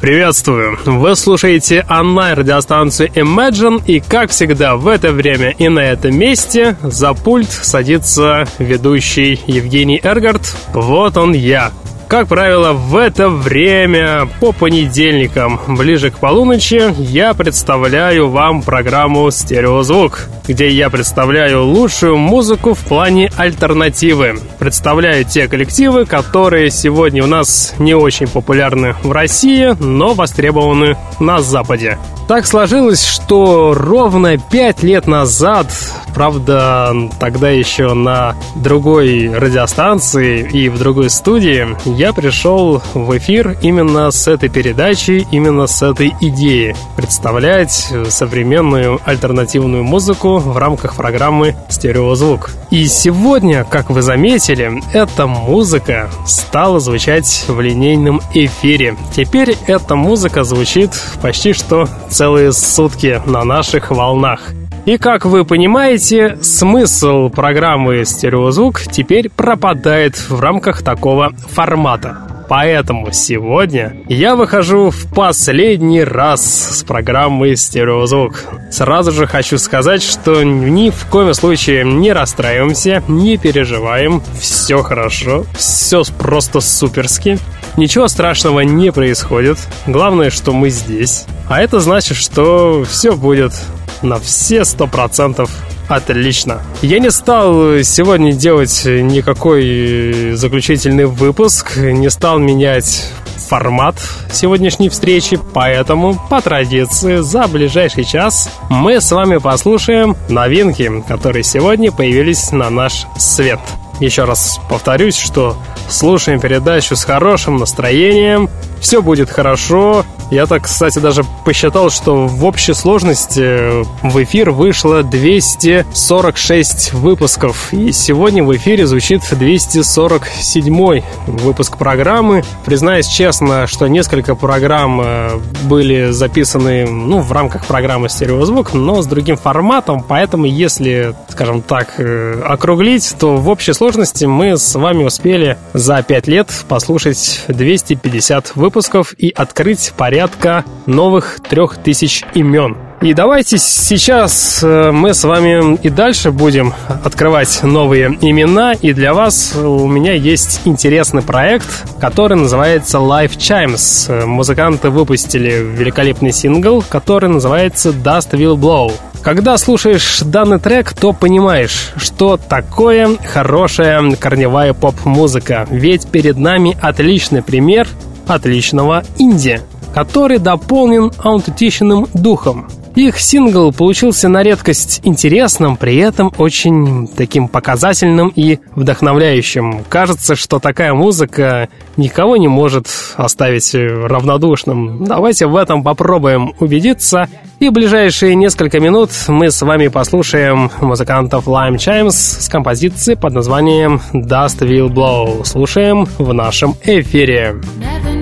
Приветствую! Вы слушаете онлайн-радиостанцию Imagine, и, как всегда, в это время и на этом месте за пульт садится ведущий Евгений Эргард. Вот он я, как правило, в это время по понедельникам, ближе к полуночи, я представляю вам программу «Стереозвук», где я представляю лучшую музыку в плане альтернативы. Представляю те коллективы, которые сегодня у нас не очень популярны в России, но востребованы на Западе. Так сложилось, что ровно пять лет назад, правда, тогда еще на другой радиостанции и в другой студии, я пришел в эфир именно с этой передачей, именно с этой идеей представлять современную альтернативную музыку в рамках программы «Стереозвук». И сегодня, как вы заметили, эта музыка стала звучать в линейном эфире. Теперь эта музыка звучит почти что целые сутки на наших волнах. И как вы понимаете, смысл программы «Стереозвук» теперь пропадает в рамках такого формата. Поэтому сегодня я выхожу в последний раз с программы «Стереозвук». Сразу же хочу сказать, что ни в коем случае не расстраиваемся, не переживаем, все хорошо, все просто суперски. Ничего страшного не происходит. Главное, что мы здесь. А это значит, что все будет на все сто процентов Отлично. Я не стал сегодня делать никакой заключительный выпуск, не стал менять формат сегодняшней встречи, поэтому по традиции за ближайший час мы с вами послушаем новинки, которые сегодня появились на наш свет. Еще раз повторюсь, что слушаем передачу с хорошим настроением, все будет хорошо. Я так, кстати, даже посчитал, что в общей сложности в эфир вышло 246 выпусков. И сегодня в эфире звучит 247 выпуск программы. Признаюсь честно, что несколько программ э, были записаны ну, в рамках программы «Стереозвук», но с другим форматом. Поэтому, если, скажем так, э, округлить, то в общей сложности мы с вами успели за 5 лет послушать 250 выпусков и открыть порядка новых 3000 имен. И давайте сейчас э, мы с вами и дальше будем открывать новые имена. И для вас у меня есть интересный проект, который называется Life Chimes. Музыканты выпустили великолепный сингл, который называется Dust Will Blow. Когда слушаешь данный трек, то понимаешь, что такое хорошая корневая поп-музыка. Ведь перед нами отличный пример отличного инди, который дополнен аутентичным духом. Их сингл получился на редкость интересным, при этом очень таким показательным и вдохновляющим. Кажется, что такая музыка никого не может оставить равнодушным. Давайте в этом попробуем убедиться. И в ближайшие несколько минут мы с вами послушаем музыкантов Lime Chimes с композицией под названием Dust Will Blow. Слушаем в нашем эфире. Never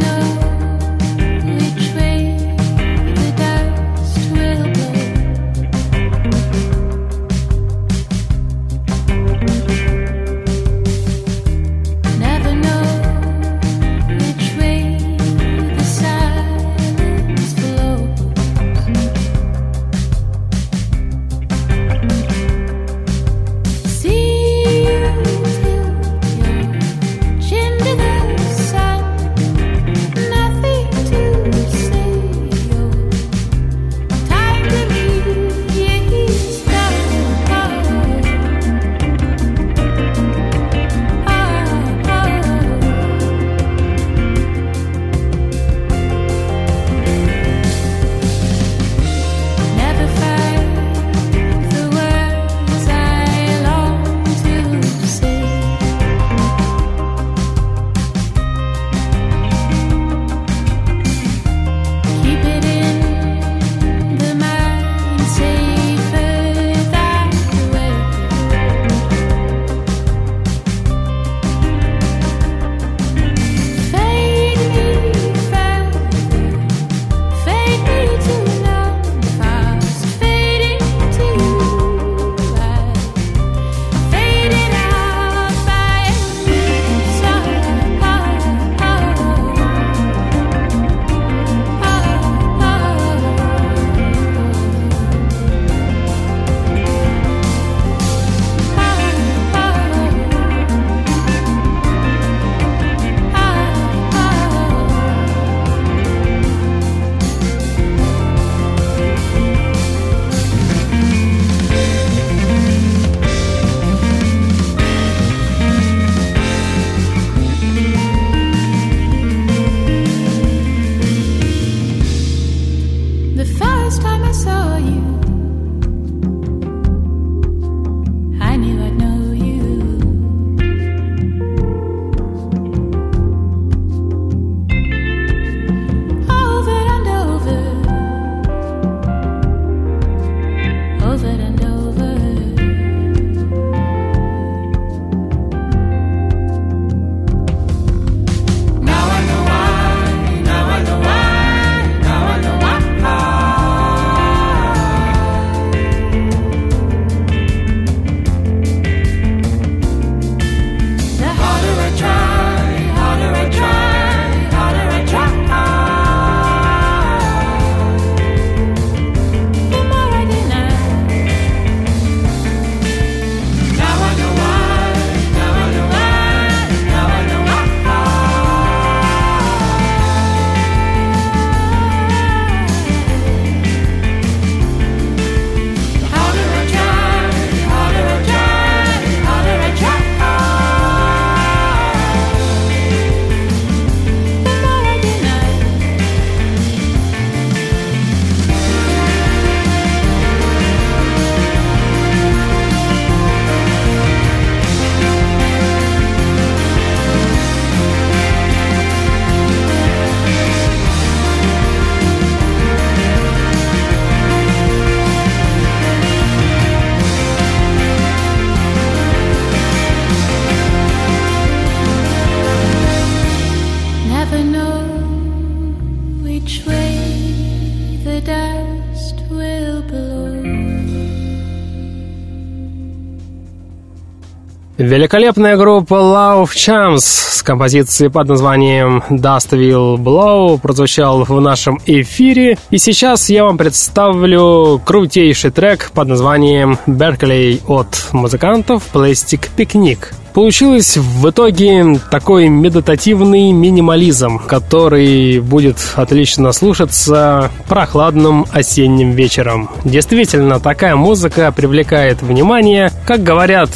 Великолепная группа Love Champs с композицией под названием Dust Will Blow прозвучал в нашем эфире. И сейчас я вам представлю крутейший трек под названием Berkeley от музыкантов Plastic Picnic. Получилось в итоге такой медитативный минимализм, который будет отлично слушаться прохладным осенним вечером. Действительно, такая музыка привлекает внимание. Как говорят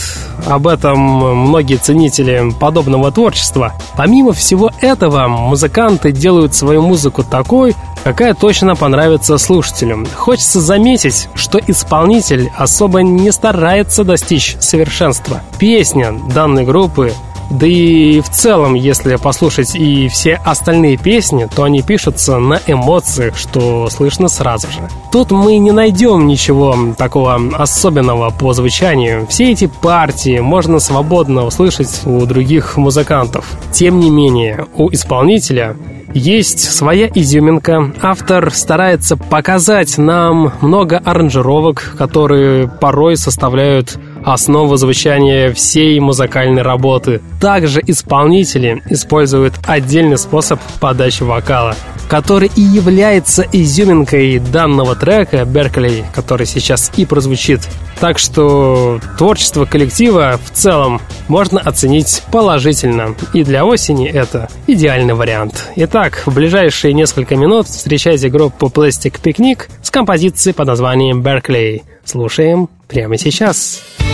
об этом многие ценители подобного творчества. Помимо всего этого, музыканты делают свою музыку такой, какая точно понравится слушателям. Хочется заметить, что исполнитель особо не старается достичь совершенства. Песня данной группы да и в целом, если послушать и все остальные песни, то они пишутся на эмоциях, что слышно сразу же. Тут мы не найдем ничего такого особенного по звучанию. Все эти партии можно свободно услышать у других музыкантов. Тем не менее, у исполнителя есть своя изюминка. Автор старается показать нам много аранжировок, которые порой составляют основу звучания всей музыкальной работы. Также исполнители используют отдельный способ подачи вокала, который и является изюминкой данного трека «Беркли», который сейчас и прозвучит. Так что творчество коллектива в целом можно оценить положительно. И для осени это идеальный вариант. Итак, в ближайшие несколько минут встречайте группу Plastic Picnic с композицией под названием «Беркли». Слушаем прямо сейчас. Сейчас.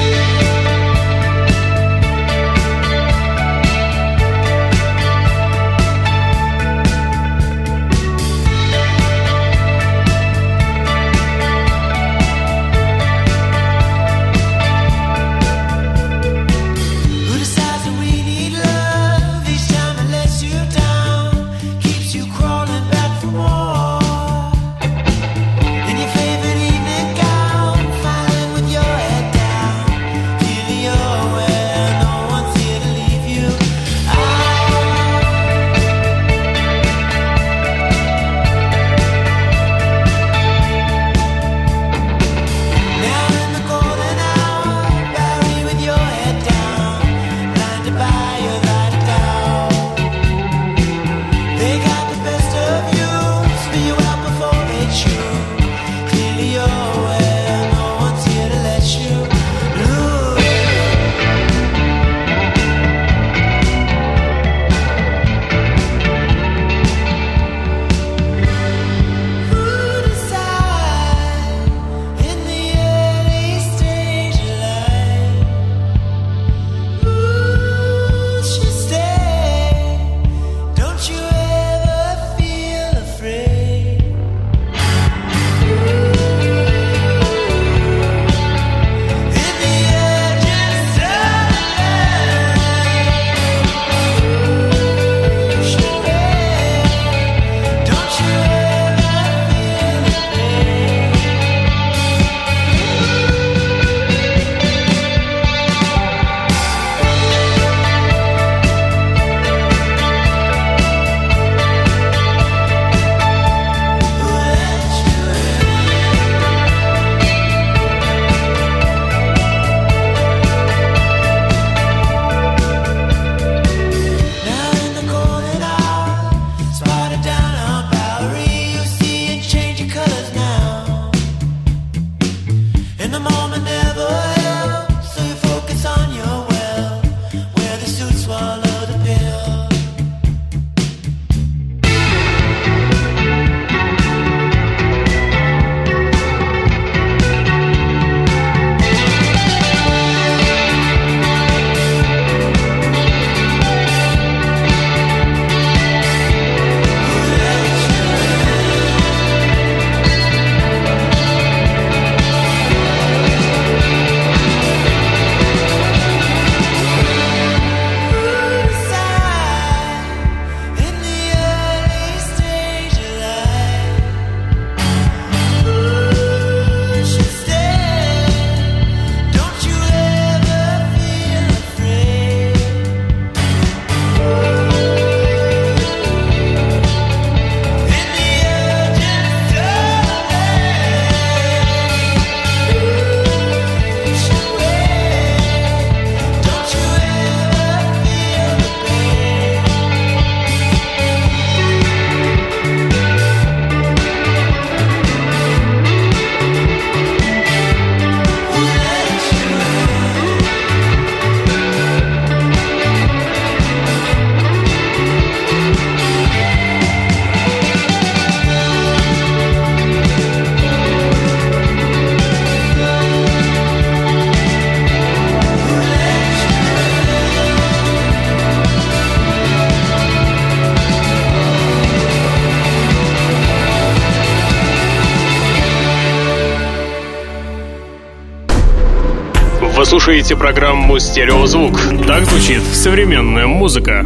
Слушаете программу «Стереозвук». Так звучит современная музыка.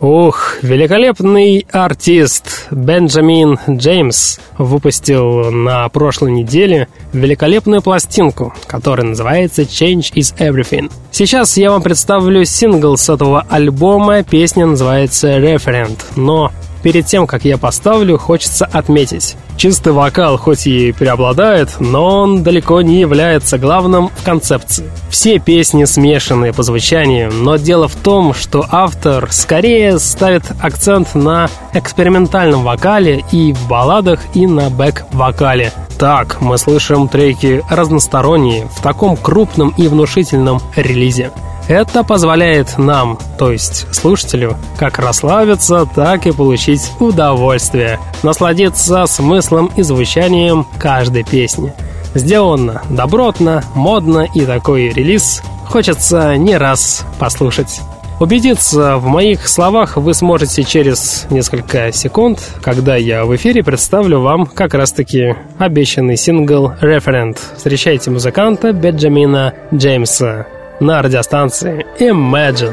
Ух, великолепный артист Бенджамин Джеймс выпустил на прошлой неделе великолепную пластинку, которая называется Change is Everything. Сейчас я вам представлю сингл с этого альбома, песня называется Referent, но Перед тем, как я поставлю, хочется отметить. Чистый вокал хоть и преобладает, но он далеко не является главным в концепции. Все песни смешанные по звучанию, но дело в том, что автор скорее ставит акцент на экспериментальном вокале и в балладах, и на бэк-вокале. Так, мы слышим треки разносторонние в таком крупном и внушительном релизе. Это позволяет нам, то есть слушателю, как расслабиться, так и получить удовольствие, насладиться смыслом и звучанием каждой песни. Сделано добротно, модно и такой релиз хочется не раз послушать. Убедиться в моих словах вы сможете через несколько секунд, когда я в эфире представлю вам как раз-таки обещанный сингл «Referent». Встречайте музыканта Бенджамина Джеймса на радиостанции Imagine.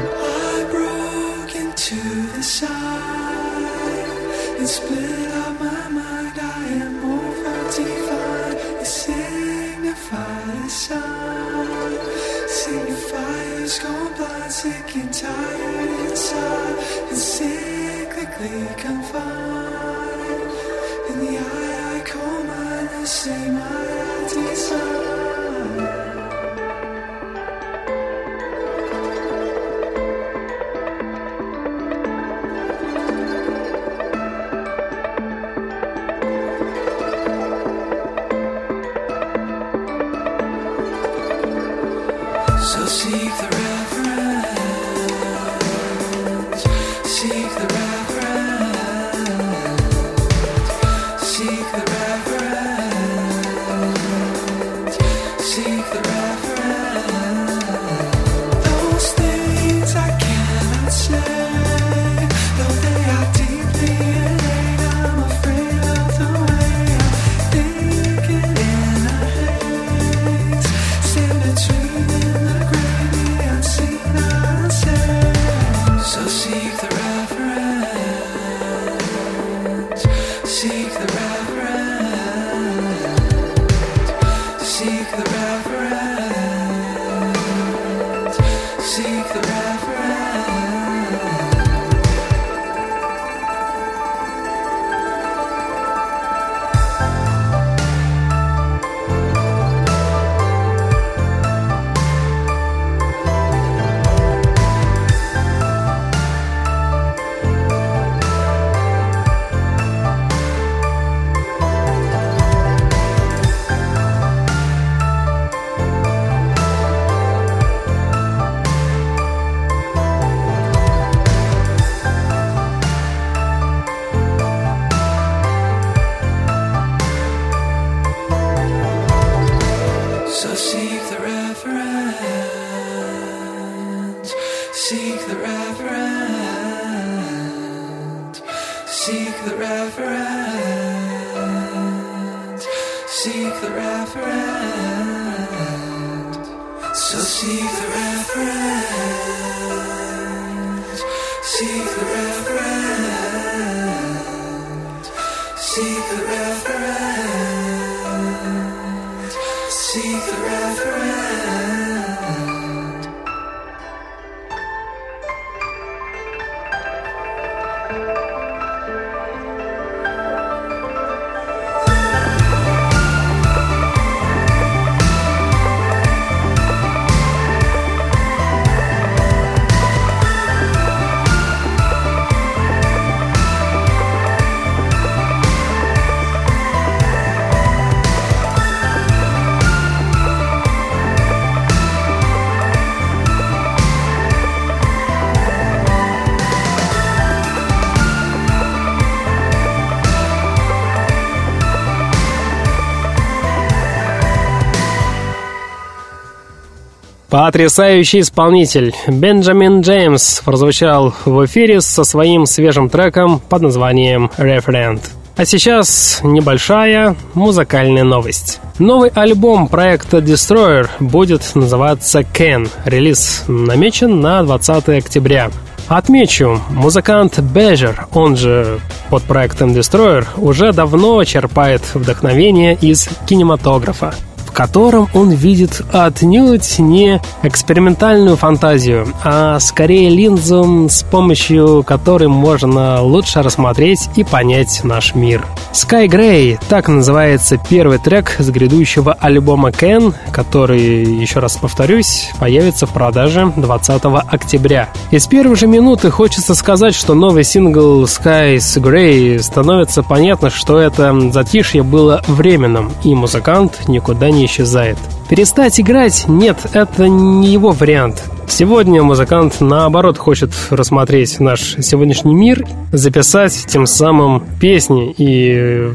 Потрясающий исполнитель Бенджамин Джеймс прозвучал в эфире со своим свежим треком под названием «Referent». А сейчас небольшая музыкальная новость. Новый альбом проекта Destroyer будет называться Ken. Релиз намечен на 20 октября. Отмечу, музыкант Бежер, он же под проектом Destroyer, уже давно черпает вдохновение из кинематографа котором он видит отнюдь не экспериментальную фантазию, а скорее линзу, с помощью которой можно лучше рассмотреть и понять наш мир. Sky Grey — так называется первый трек с грядущего альбома Ken, который, еще раз повторюсь, появится в продаже 20 октября. Из первой же минуты хочется сказать, что новый сингл Skies Grey становится понятно, что это затишье было временным, и музыкант никуда не исчезает. Перестать играть? Нет, это не его вариант. Сегодня музыкант, наоборот, хочет рассмотреть наш сегодняшний мир, записать тем самым песни и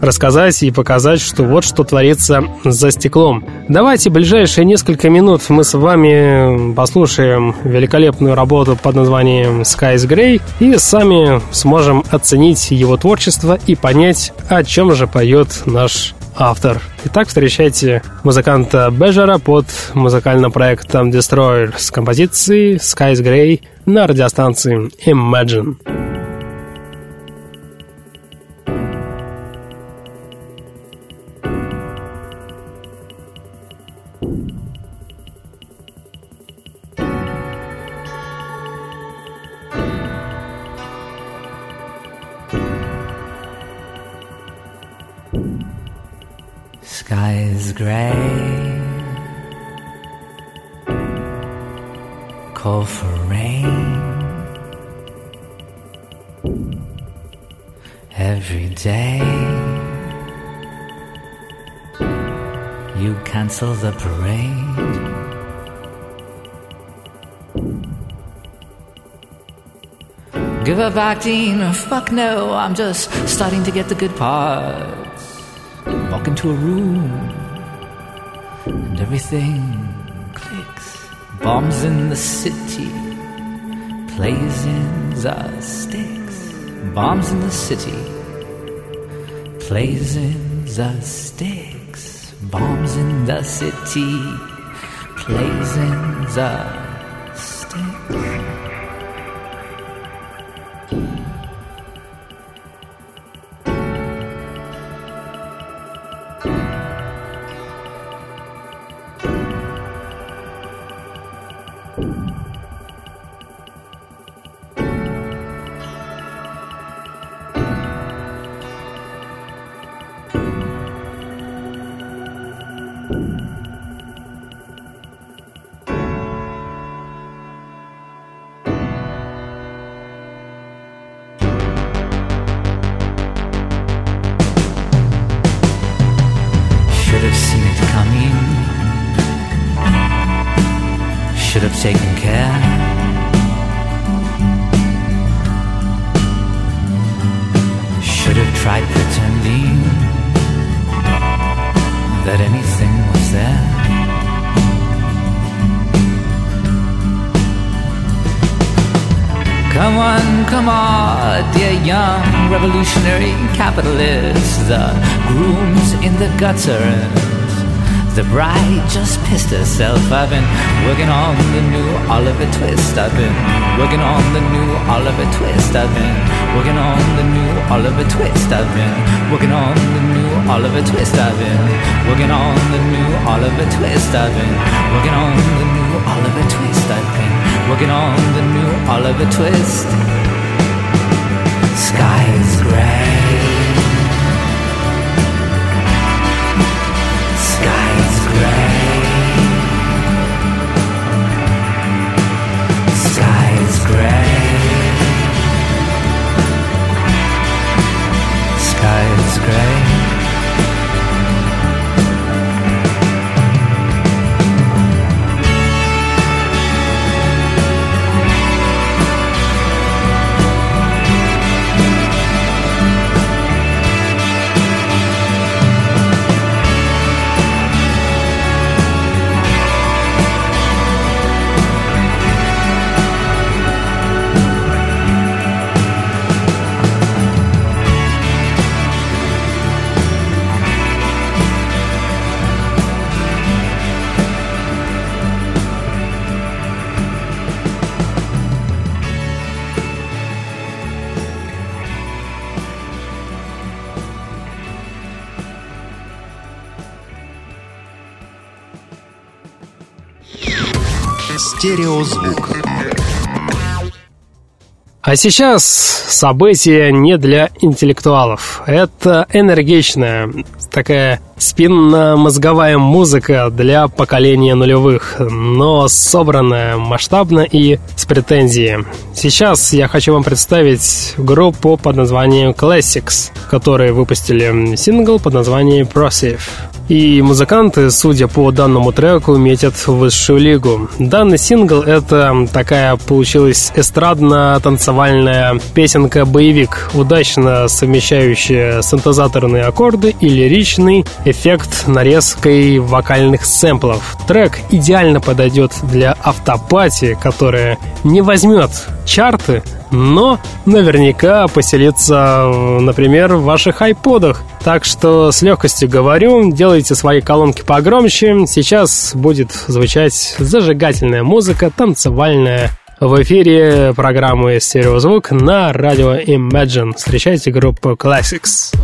рассказать и показать, что вот что творится за стеклом. Давайте ближайшие несколько минут мы с вами послушаем великолепную работу под названием Skies Grey и сами сможем оценить его творчество и понять, о чем же поет наш автор. Итак, встречайте музыканта Бежера под музыкальным проектом Destroyer с композицией Skies Grey на радиостанции Imagine. Gray. Call for rain. Every day. You cancel the parade. Give up acting, fuck no, I'm just starting to get the good parts. Walk into a room everything clicks. Bombs in the city, plays in the sticks. Bombs in the city, plays in the sticks. Bombs in the city, plays in the revolutionary capitalist, the grooms in the gutters. The bride just pissed herself. I've been working on the new Oliver Twist. I've been working on the new Oliver Twist. I've been working on the new Oliver Twist. I've been working on the new Oliver Twist. I've been working on the new Oliver Twist. I've been working on the new Oliver Twist. I've been working on the new Oliver Twist sky is gray. Sky is gray. Sky is gray. Sky is gray. Стереозвук. А сейчас событие не для интеллектуалов. Это энергичная, такая спинно-мозговая музыка для поколения нулевых, но собранная масштабно и с претензией. Сейчас я хочу вам представить группу под названием Classics, которые выпустили сингл под названием Prosive. И музыканты, судя по данному треку, метят в высшую лигу. Данный сингл — это такая получилась эстрадно-танцевальная песенка-боевик, удачно совмещающая синтезаторные аккорды и лиричный эффект нарезкой вокальных сэмплов. Трек идеально подойдет для автопати, которая не возьмет чарты, но наверняка поселится, например, в ваших айподах. Так что с легкостью говорю, делайте свои колонки погромче. Сейчас будет звучать зажигательная музыка, танцевальная. В эфире программы «Стереозвук» на радио Imagine. Встречайте группу Classics.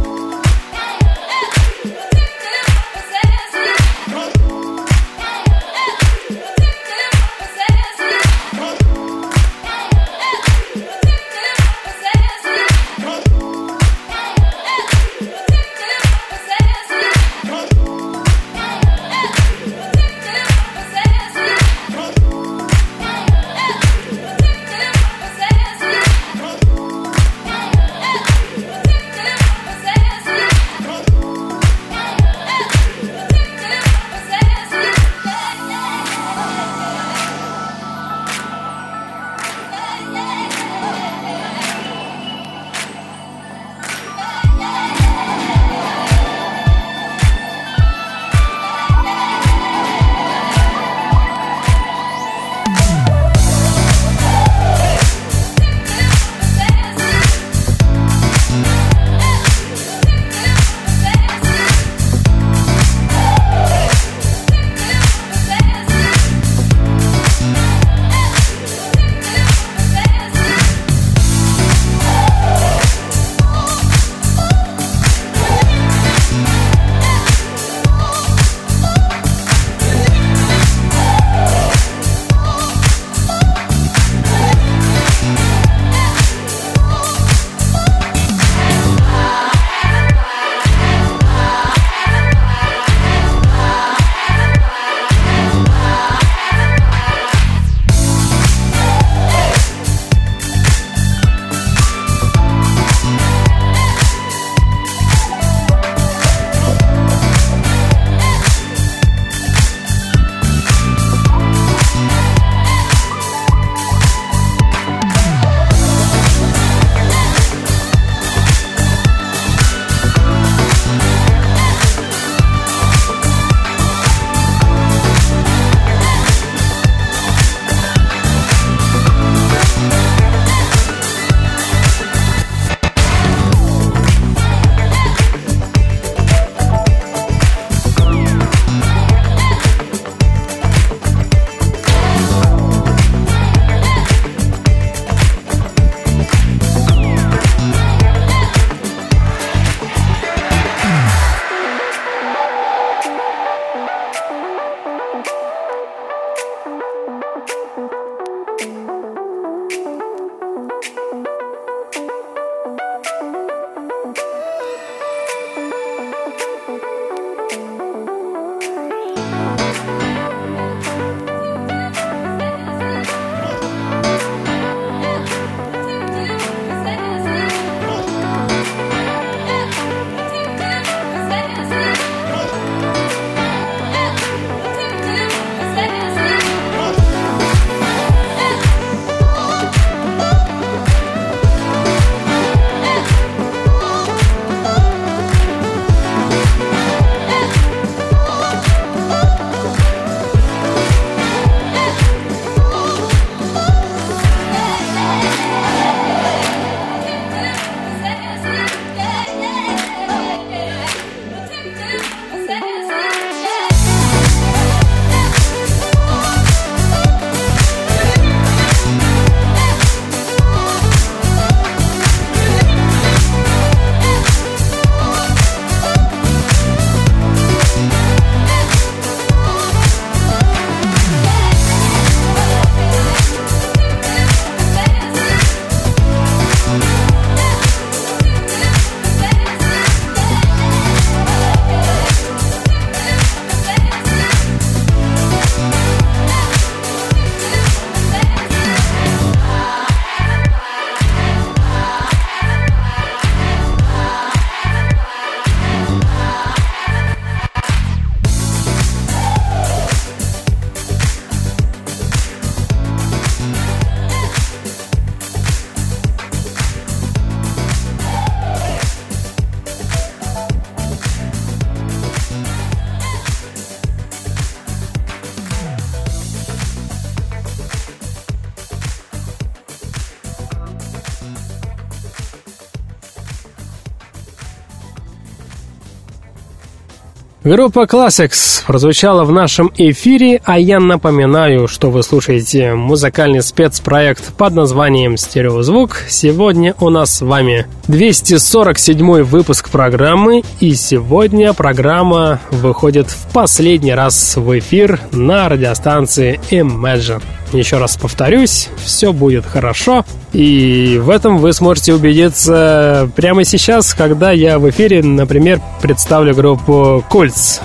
Группа Classics прозвучала в нашем эфире, а я напоминаю, что вы слушаете музыкальный спецпроект под названием «Стереозвук». Сегодня у нас с вами 247 выпуск программы, и сегодня программа выходит в последний раз в эфир на радиостанции Imagine. Еще раз повторюсь, все будет хорошо. И в этом вы сможете убедиться прямо сейчас, когда я в эфире, например, представлю группу Кульц.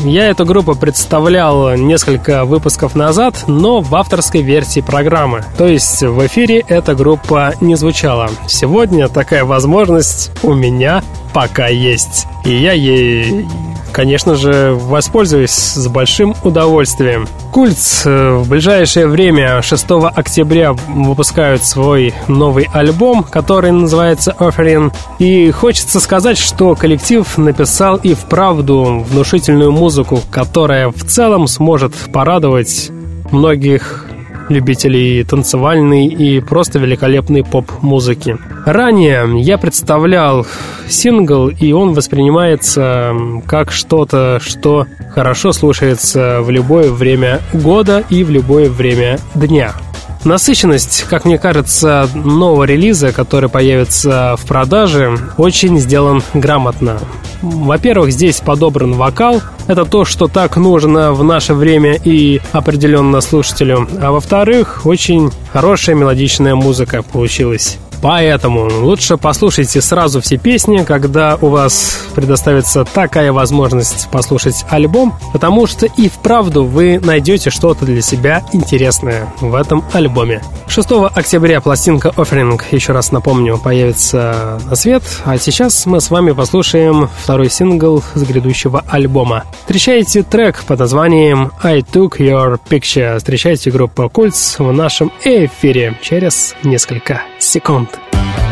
Я эту группу представлял несколько выпусков назад, но в авторской версии программы. То есть в эфире эта группа не звучала. Сегодня такая возможность у меня пока есть. И я ей конечно же, воспользуюсь с большим удовольствием. Культ э, в ближайшее время, 6 октября, выпускают свой новый альбом, который называется Offering. И хочется сказать, что коллектив написал и вправду внушительную музыку, которая в целом сможет порадовать многих любителей танцевальной и просто великолепной поп-музыки. Ранее я представлял сингл, и он воспринимается как что-то, что хорошо слушается в любое время года и в любое время дня. Насыщенность, как мне кажется, нового релиза, который появится в продаже, очень сделан грамотно. Во-первых, здесь подобран вокал. Это то, что так нужно в наше время и определенно слушателю. А во-вторых, очень хорошая мелодичная музыка получилась. Поэтому лучше послушайте сразу все песни, когда у вас предоставится такая возможность послушать альбом, потому что и вправду вы найдете что-то для себя интересное в этом альбоме. 6 октября пластинка Offering, еще раз напомню, появится на свет, а сейчас мы с вами послушаем второй сингл с грядущего альбома. Встречайте трек под названием I Took Your Picture. Встречайте группу Кульц в нашем эфире через несколько секунд. world.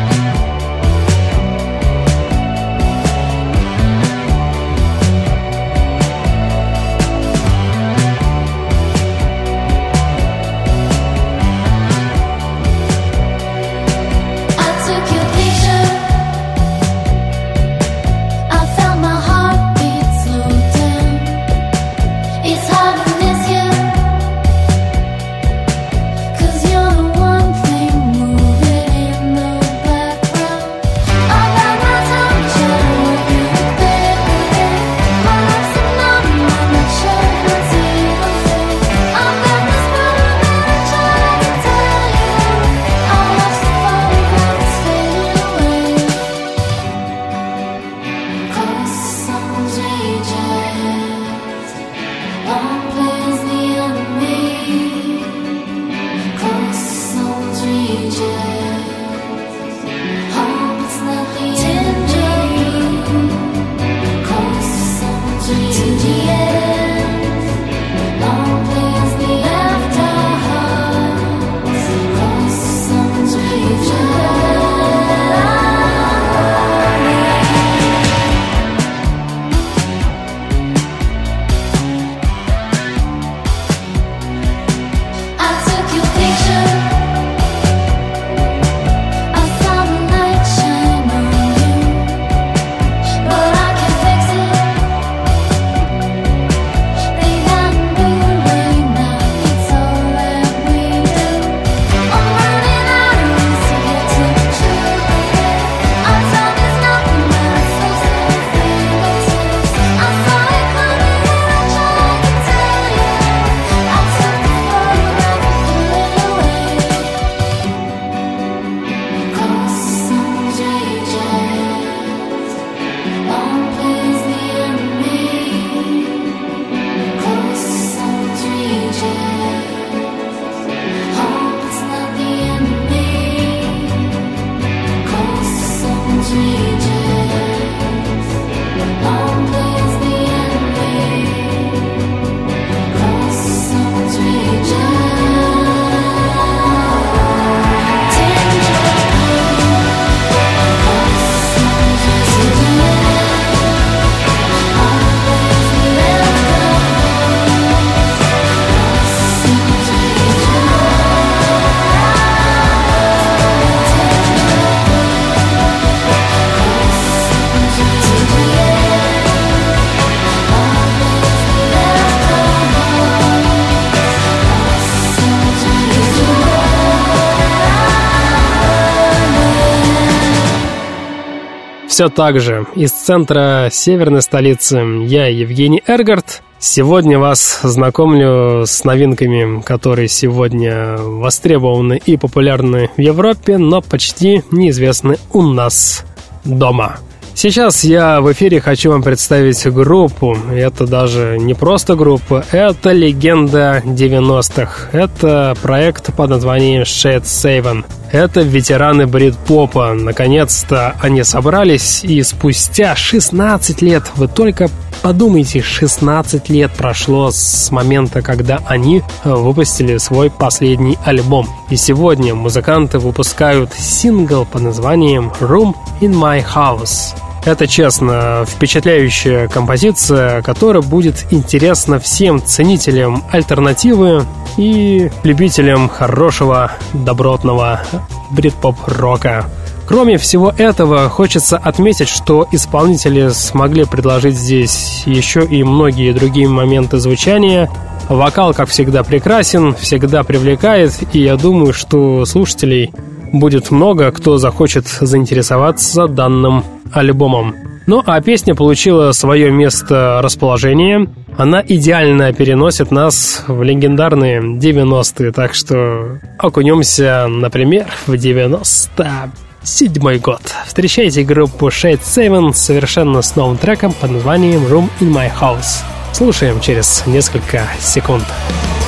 Все так же. Из центра северной столицы я Евгений Эргард. Сегодня вас знакомлю с новинками, которые сегодня востребованы и популярны в Европе, но почти неизвестны у нас дома. Сейчас я в эфире хочу вам представить группу. Это даже не просто группа, это легенда 90-х. Это проект под названием Shed Seven. Это ветераны брит-попа. Наконец-то они собрались, и спустя 16 лет, вы только подумайте, 16 лет прошло с момента, когда они выпустили свой последний альбом. И сегодня музыканты выпускают сингл под названием Room in My House. Это, честно, впечатляющая композиция, которая будет интересна всем ценителям альтернативы и любителям хорошего, добротного брит-поп-рока. Кроме всего этого, хочется отметить, что исполнители смогли предложить здесь еще и многие другие моменты звучания. Вокал, как всегда, прекрасен, всегда привлекает, и я думаю, что слушателей будет много, кто захочет заинтересоваться данным альбомом. Ну а песня получила свое место расположения. Она идеально переносит нас в легендарные 90-е, так что окунемся, например, в 97 год. Встречайте группу Shade Seven совершенно с новым треком под названием Room in My House. Слушаем через несколько секунд. There's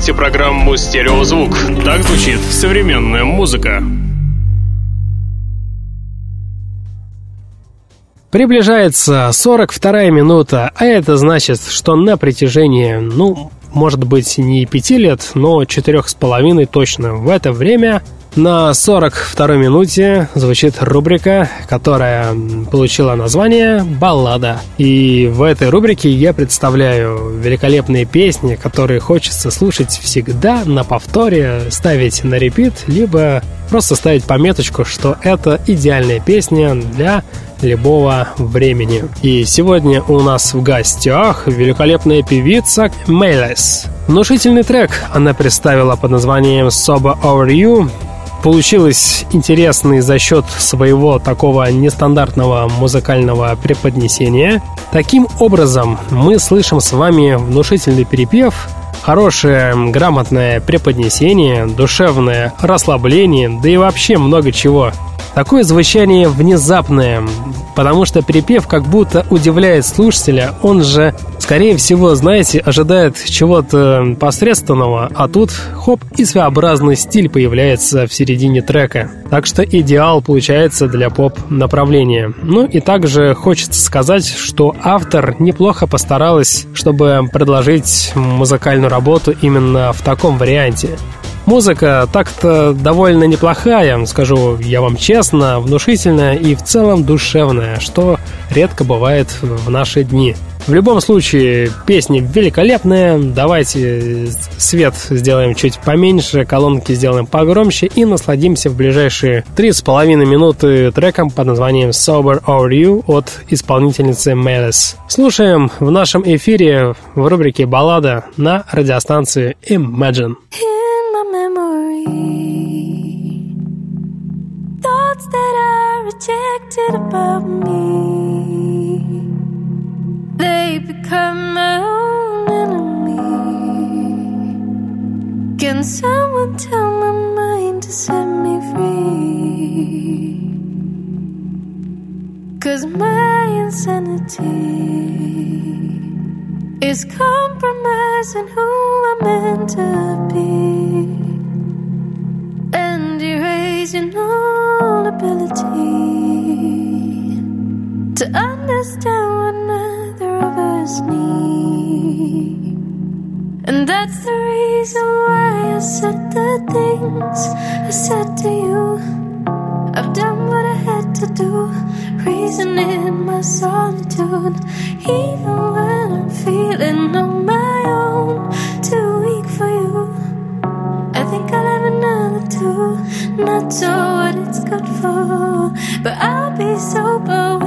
слушаете программу «Стереозвук». Так звучит современная музыка. Приближается 42 минута, а это значит, что на протяжении, ну, может быть, не пяти лет, но четырех с половиной точно. В это время на 42 минуте звучит рубрика, которая получила название «Баллада». И в этой рубрике я представляю великолепные песни, которые хочется слушать всегда на повторе, ставить на репит, либо просто ставить пометочку, что это идеальная песня для любого времени. И сегодня у нас в гостях великолепная певица Мейлес. Внушительный трек она представила под названием «Sober Over You», получилось интересный за счет своего такого нестандартного музыкального преподнесения. Таким образом, мы слышим с вами внушительный перепев, хорошее грамотное преподнесение, душевное расслабление, да и вообще много чего. Такое звучание внезапное, потому что припев как будто удивляет слушателя, он же, скорее всего, знаете, ожидает чего-то посредственного, а тут, хоп, и своеобразный стиль появляется в середине трека. Так что идеал получается для поп-направления. Ну и также хочется сказать, что автор неплохо постаралась, чтобы предложить музыкальную работу именно в таком варианте. Музыка так-то довольно неплохая, скажу я вам честно, внушительная и в целом душевная, что редко бывает в наши дни. В любом случае, песни великолепные. Давайте свет сделаем чуть поменьше, колонки сделаем погромче и насладимся в ближайшие три с половиной минуты треком под названием Sober or You от исполнительницы Melis. Слушаем в нашем эфире в рубрике «Баллада» на радиостанции Imagine. Thoughts that I rejected about me, they become my own enemy. Can someone tell my mind to set me free? Cause my insanity is compromising who I'm meant to be and erasing all ability to understand what neither of us need. And that's the reason why I said the things I said to you. I've done what I had to do, reason in my solitude. Even when I'm feeling on sure what it's good for, but I'll be sober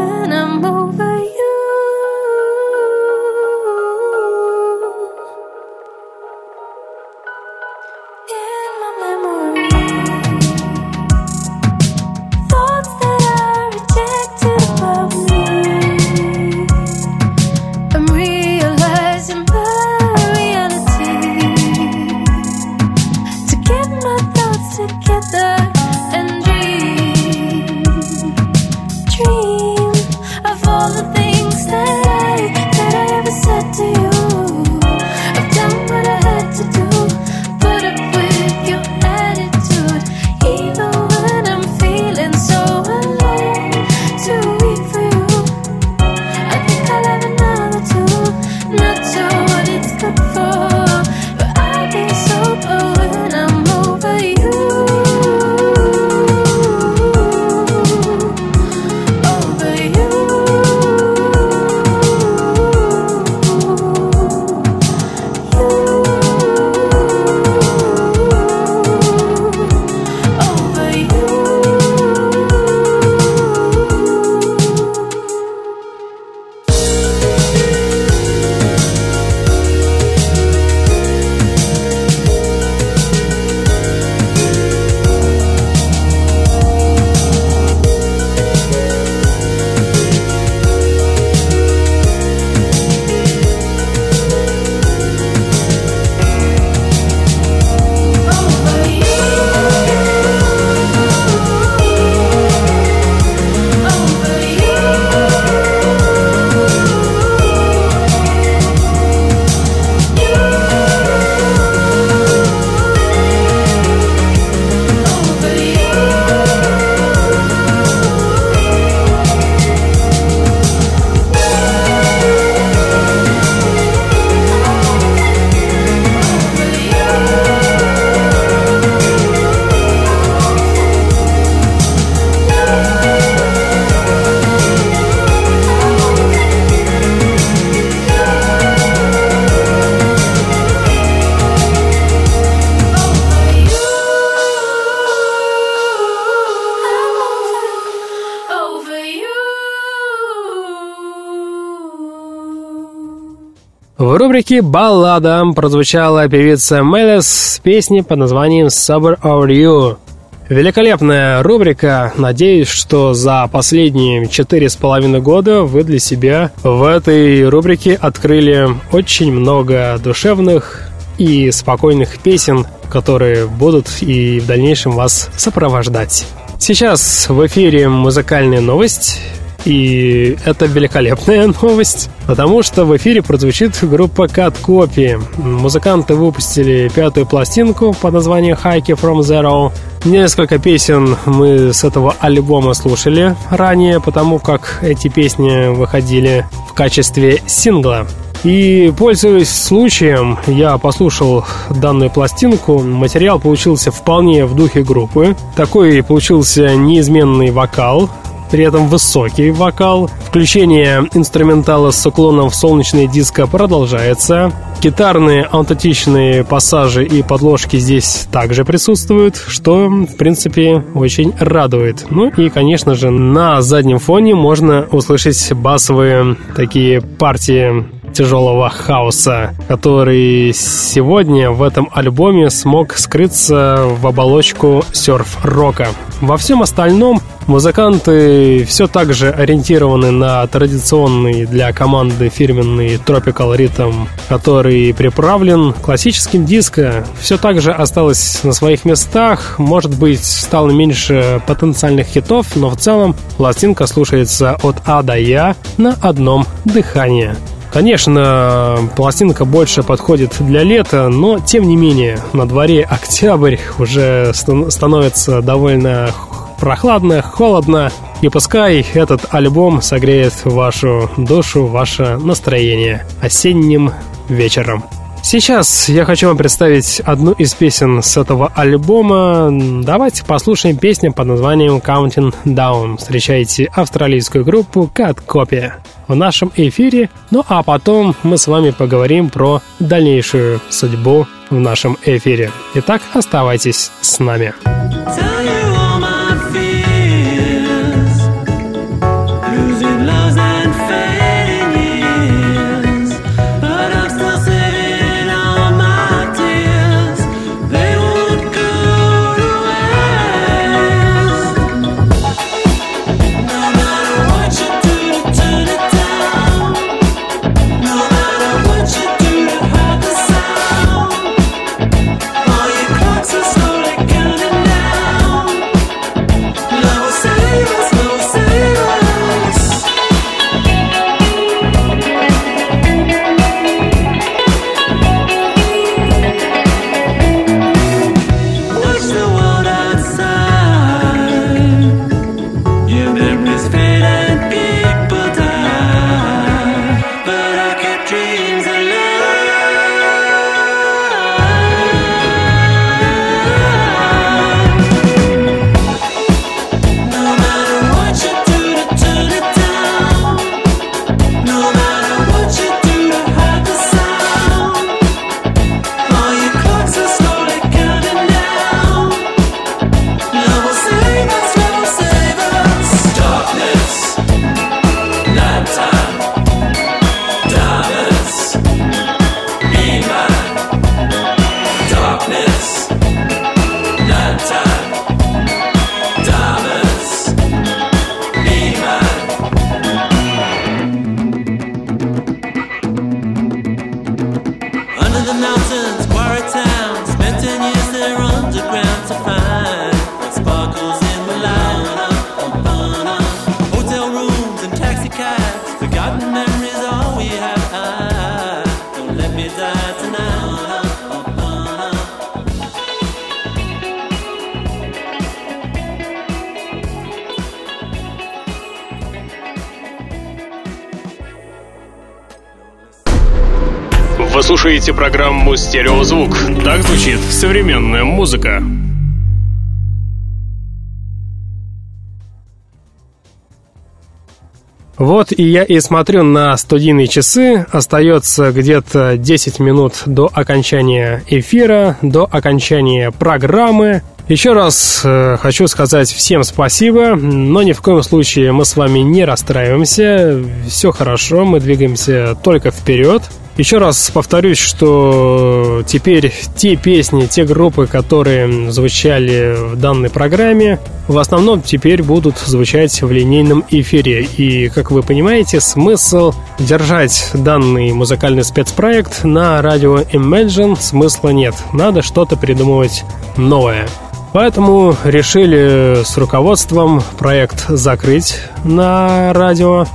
рубрике «Баллада» прозвучала певица Мелес с песней под названием «Sober or You». Великолепная рубрика. Надеюсь, что за последние четыре с половиной года вы для себя в этой рубрике открыли очень много душевных и спокойных песен, которые будут и в дальнейшем вас сопровождать. Сейчас в эфире музыкальная новость. И это великолепная новость, потому что в эфире прозвучит группа Cut Copy. Музыканты выпустили пятую пластинку под названием Hike From Zero. Несколько песен мы с этого альбома слушали ранее, потому как эти песни выходили в качестве сингла. И, пользуясь случаем, я послушал данную пластинку. Материал получился вполне в духе группы. Такой получился неизменный вокал, при этом высокий вокал. Включение инструментала с уклоном в солнечный диско продолжается. Гитарные аутентичные пассажи и подложки здесь также присутствуют, что, в принципе, очень радует. Ну и, конечно же, на заднем фоне можно услышать басовые такие партии тяжелого хаоса, который сегодня в этом альбоме смог скрыться в оболочку серф-рока. Во всем остальном музыканты все так же ориентированы на традиционный для команды фирменный Tropical Rhythm, который приправлен классическим диско. Все так же осталось на своих местах, может быть, стало меньше потенциальных хитов, но в целом пластинка слушается от А до Я на одном дыхании. Конечно, пластинка больше подходит для лета, но тем не менее, на дворе октябрь уже становится довольно прохладно, холодно, и пускай этот альбом согреет вашу душу, ваше настроение осенним вечером. Сейчас я хочу вам представить одну из песен с этого альбома. Давайте послушаем песню под названием Counting Down. Встречайте австралийскую группу Cat Copy в нашем эфире. Ну а потом мы с вами поговорим про дальнейшую судьбу в нашем эфире. Итак, оставайтесь с нами. Слушаете программу «Стереозвук». Так звучит современная музыка. Вот и я и смотрю на студийные часы. Остается где-то 10 минут до окончания эфира, до окончания программы. Еще раз э, хочу сказать всем спасибо, но ни в коем случае мы с вами не расстраиваемся. Все хорошо, мы двигаемся только вперед. Еще раз повторюсь, что теперь те песни, те группы, которые звучали в данной программе, в основном теперь будут звучать в линейном эфире. И, как вы понимаете, смысл держать данный музыкальный спецпроект на радио Imagine смысла нет. Надо что-то придумывать новое. Поэтому решили с руководством проект закрыть на радио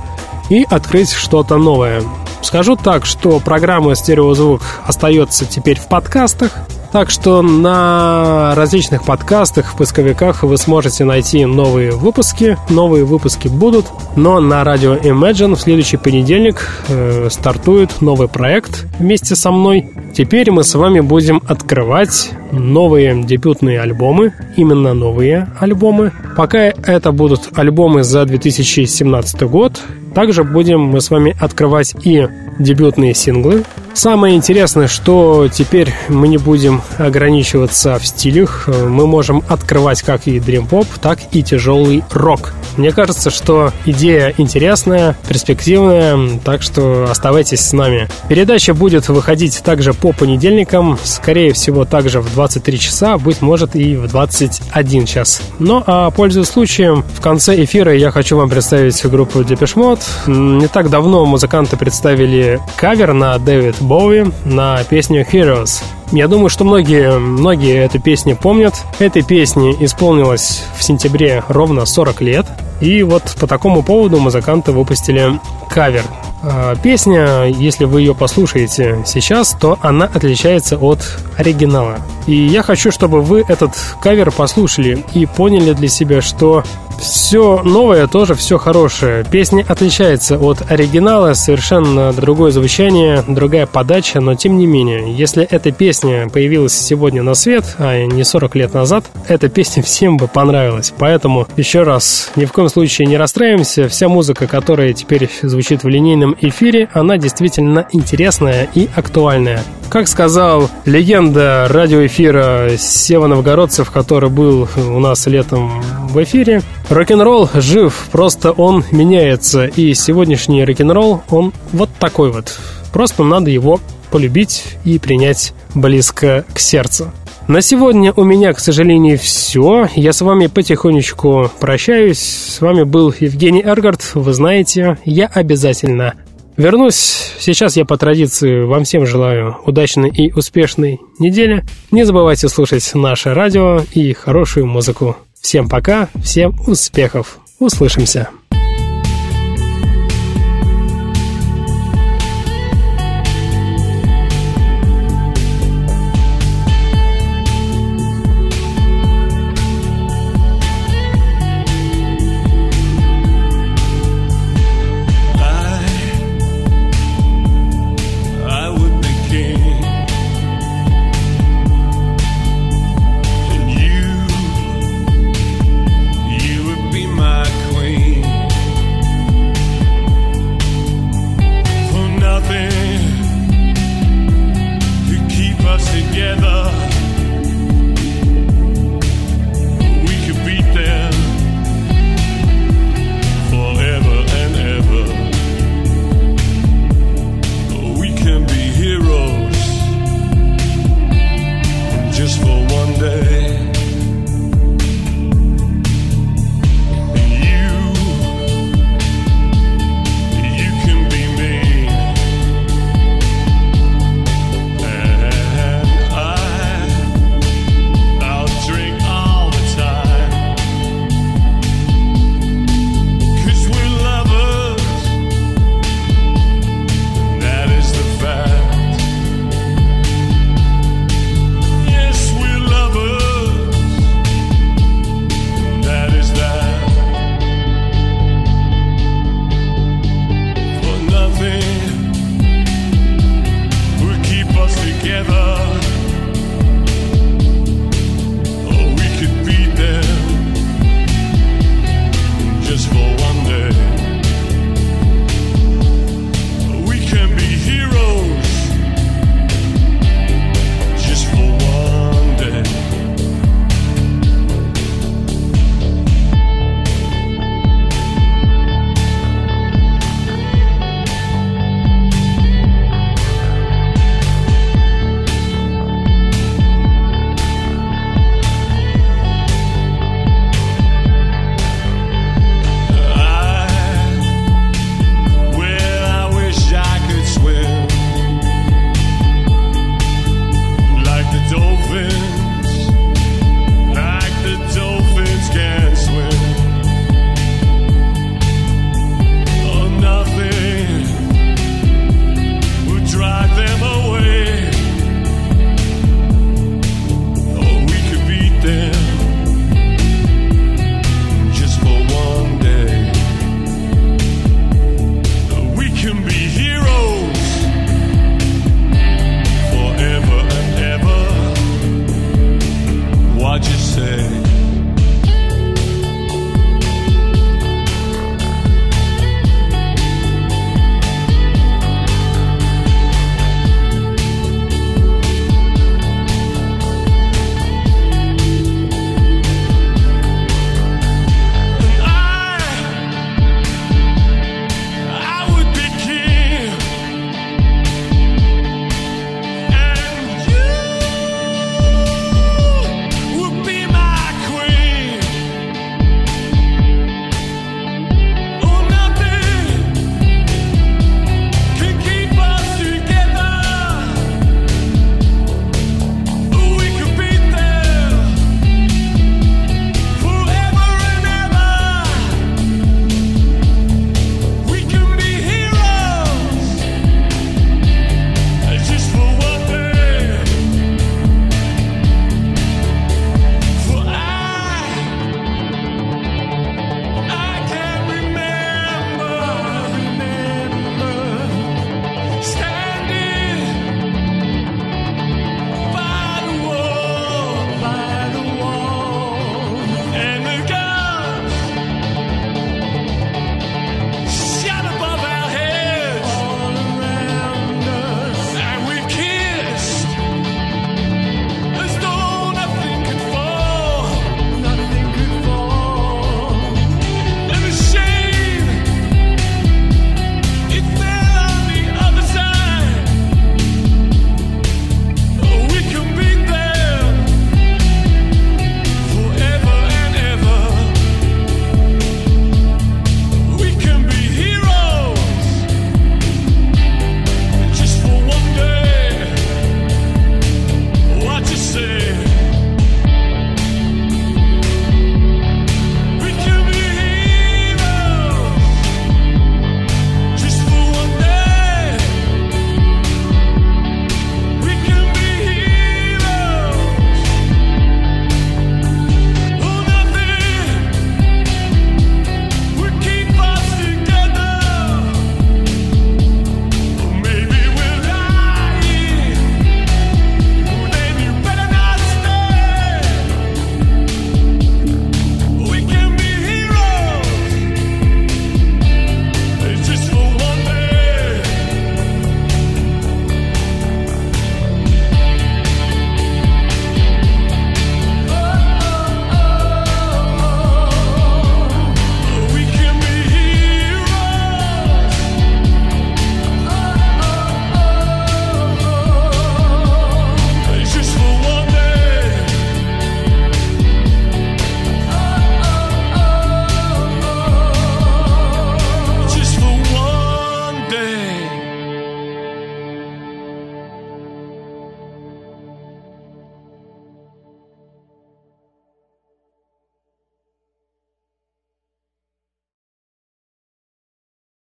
и открыть что-то новое. Скажу так, что программа «Стереозвук» остается теперь в подкастах, так что на различных подкастах, в поисковиках вы сможете найти новые выпуски. Новые выпуски будут, но на радио Imagine в следующий понедельник э, стартует новый проект вместе со мной. Теперь мы с вами будем открывать новые дебютные альбомы, именно новые альбомы. Пока это будут альбомы за 2017 год, также будем мы с вами открывать и дебютные синглы. Самое интересное, что теперь мы не будем ограничиваться в стилях. Мы можем открывать как и дрим-поп, так и тяжелый рок. Мне кажется, что идея интересная, перспективная, так что оставайтесь с нами. Передача будет выходить также по понедельникам, скорее всего, также в 23 часа, быть может и в 21 час. Но, а пользуясь случаем, в конце эфира я хочу вам представить группу Depeche Mode. Не так давно музыканты представили кавер на Дэвид Боуи на песню Heroes. Я думаю, что многие, многие эту песню помнят. Этой песне исполнилось в сентябре ровно 40 лет. И вот по такому поводу музыканты выпустили кавер. А, песня, если вы ее послушаете сейчас, то она отличается от оригинала. И я хочу, чтобы вы этот кавер послушали и поняли для себя, что все новое тоже все хорошее. Песня отличается от оригинала, совершенно другое звучание, другая подача, но тем не менее, если эта песня появилась сегодня на свет, а не 40 лет назад, эта песня всем бы понравилась. Поэтому еще раз, ни в коем случае не расстраиваемся. Вся музыка, которая теперь звучит в линейном эфире, она действительно интересная и актуальная. Как сказал легенда радиоэфира Сева Новгородцев, который был у нас летом в эфире, рок-н-ролл жив, просто он меняется. И сегодняшний рок-н-ролл, он вот такой вот. Просто надо его полюбить и принять близко к сердцу. На сегодня у меня, к сожалению, все. Я с вами потихонечку прощаюсь. С вами был Евгений Эргард. Вы знаете, я обязательно Вернусь. Сейчас я по традиции вам всем желаю удачной и успешной недели. Не забывайте слушать наше радио и хорошую музыку. Всем пока, всем успехов. Услышимся.